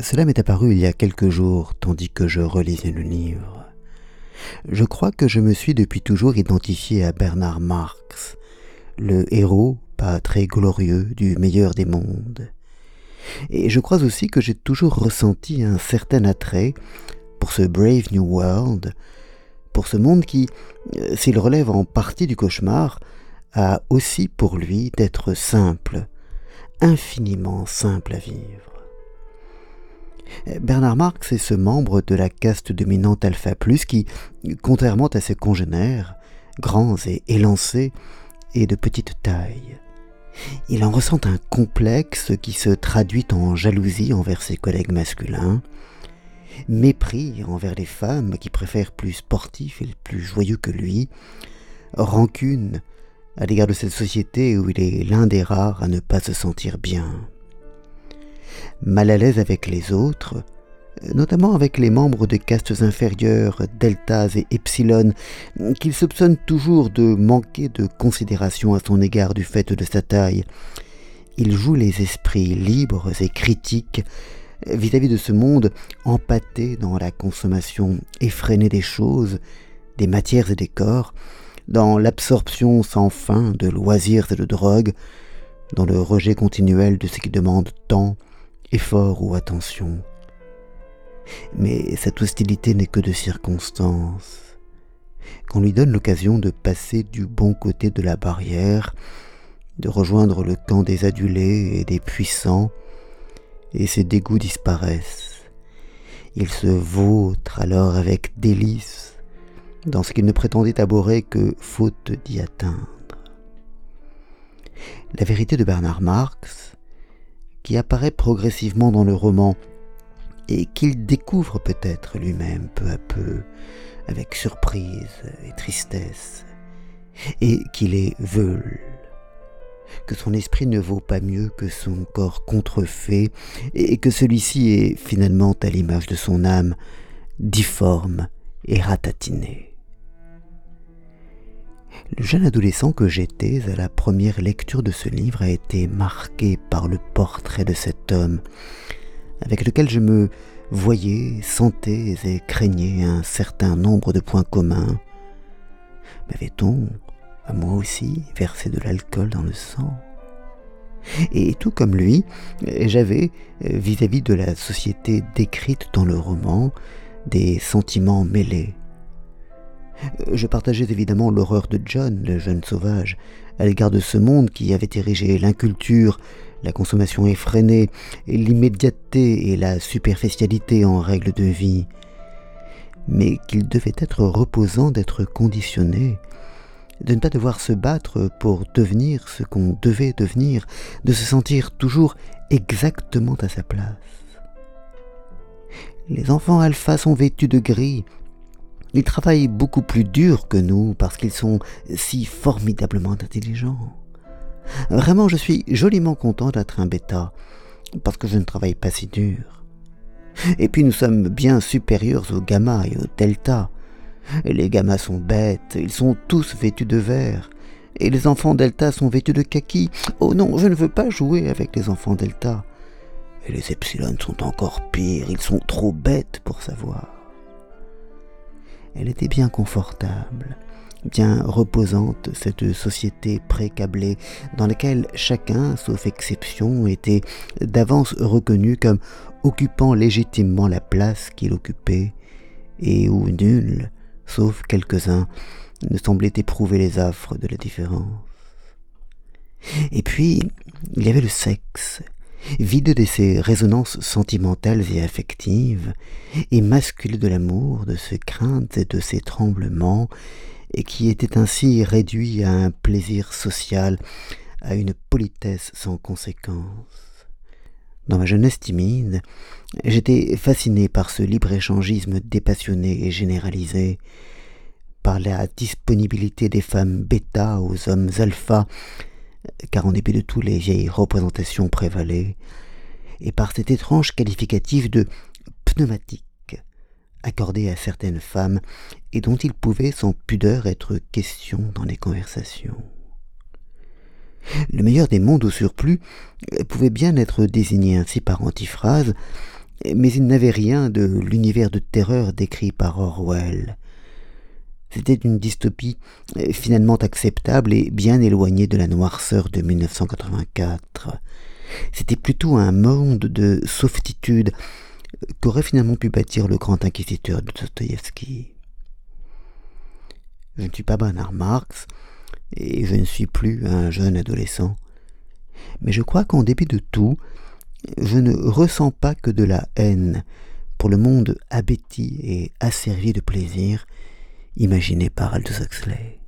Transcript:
Cela m'est apparu il y a quelques jours tandis que je relisais le livre. Je crois que je me suis depuis toujours identifié à Bernard Marx, le héros, pas très glorieux, du meilleur des mondes. Et je crois aussi que j'ai toujours ressenti un certain attrait pour ce Brave New World, pour ce monde qui, euh, s'il relève en partie du cauchemar, a aussi pour lui d'être simple, infiniment simple à vivre. Bernard Marx est ce membre de la caste dominante Alpha Plus qui, contrairement à ses congénères, grands et élancés, est de petite taille. Il en ressent un complexe qui se traduit en jalousie envers ses collègues masculins, mépris envers les femmes qui préfèrent plus sportifs et plus joyeux que lui, rancune à l'égard de cette société où il est l'un des rares à ne pas se sentir bien. Mal à l'aise avec les autres, notamment avec les membres des castes inférieures, deltas et epsilon, qu'il soupçonne toujours de manquer de considération à son égard du fait de sa taille. Il joue les esprits libres et critiques vis-à-vis de ce monde empâté dans la consommation effrénée des choses, des matières et des corps, dans l'absorption sans fin de loisirs et de drogues, dans le rejet continuel de ce qui demande temps, effort ou attention. Mais cette hostilité n'est que de circonstance. Qu'on lui donne l'occasion de passer du bon côté de la barrière, de rejoindre le camp des adulés et des puissants, et ses dégoûts disparaissent. Il se vautre alors avec délice dans ce qu'il ne prétendait abhorrer que faute d'y atteindre. La vérité de Bernard Marx, apparaît progressivement dans le roman et qu'il découvre peut-être lui-même peu à peu, avec surprise et tristesse, et qu'il est veule, que son esprit ne vaut pas mieux que son corps contrefait, et que celui-ci est finalement à l'image de son âme, difforme et ratatiné. Le jeune adolescent que j'étais à la première lecture de ce livre a été marqué par le portrait de cet homme, avec lequel je me voyais, sentais et craignais un certain nombre de points communs. M'avait-on, à moi aussi, versé de l'alcool dans le sang? Et tout comme lui, j'avais, vis-à-vis de la société décrite dans le roman, des sentiments mêlés. Je partageais évidemment l'horreur de John, le jeune sauvage, à l'égard de ce monde qui avait érigé l'inculture, la consommation effrénée, l'immédiateté et la superficialité en règle de vie, mais qu'il devait être reposant d'être conditionné, de ne pas devoir se battre pour devenir ce qu'on devait devenir, de se sentir toujours exactement à sa place. Les enfants alpha sont vêtus de gris, ils travaillent beaucoup plus dur que nous parce qu'ils sont si formidablement intelligents. Vraiment, je suis joliment content d'être un bêta, parce que je ne travaille pas si dur. Et puis nous sommes bien supérieurs aux gamma et aux delta. Les gammas sont bêtes, ils sont tous vêtus de vert. Et les enfants delta sont vêtus de kaki. Oh non, je ne veux pas jouer avec les enfants delta. Et les epsilon sont encore pires, ils sont trop bêtes pour savoir. Elle était bien confortable, bien reposante, cette société pré-câblée, dans laquelle chacun, sauf exception, était d'avance reconnu comme occupant légitimement la place qu'il occupait, et où nul, sauf quelques-uns, ne semblait éprouver les affres de la différence. Et puis, il y avait le sexe, vide de ses résonances sentimentales et affectives, et masculé de l'amour, de ses craintes et de ses tremblements, et qui était ainsi réduit à un plaisir social, à une politesse sans conséquence. Dans ma jeunesse timide, j'étais fasciné par ce libre-échangisme dépassionné et généralisé, par la disponibilité des femmes bêta aux hommes alpha, car en dépit de tout les vieilles représentations prévalaient, et par cet étrange qualificatif de pneumatique accordé à certaines femmes et dont il pouvait sans pudeur être question dans les conversations. Le meilleur des mondes au surplus pouvait bien être désigné ainsi par antiphrase, mais il n'avait rien de l'univers de terreur décrit par Orwell. C'était une dystopie euh, finalement acceptable et bien éloignée de la noirceur de 1984. C'était plutôt un monde de softitude euh, qu'aurait finalement pu bâtir le grand inquisiteur de Dostoïevski. Je ne suis pas Bernard Marx, et je ne suis plus un jeune adolescent, mais je crois qu'en dépit de tout, je ne ressens pas que de la haine pour le monde abéti et asservi de plaisir imaginé par Aldous Huxley.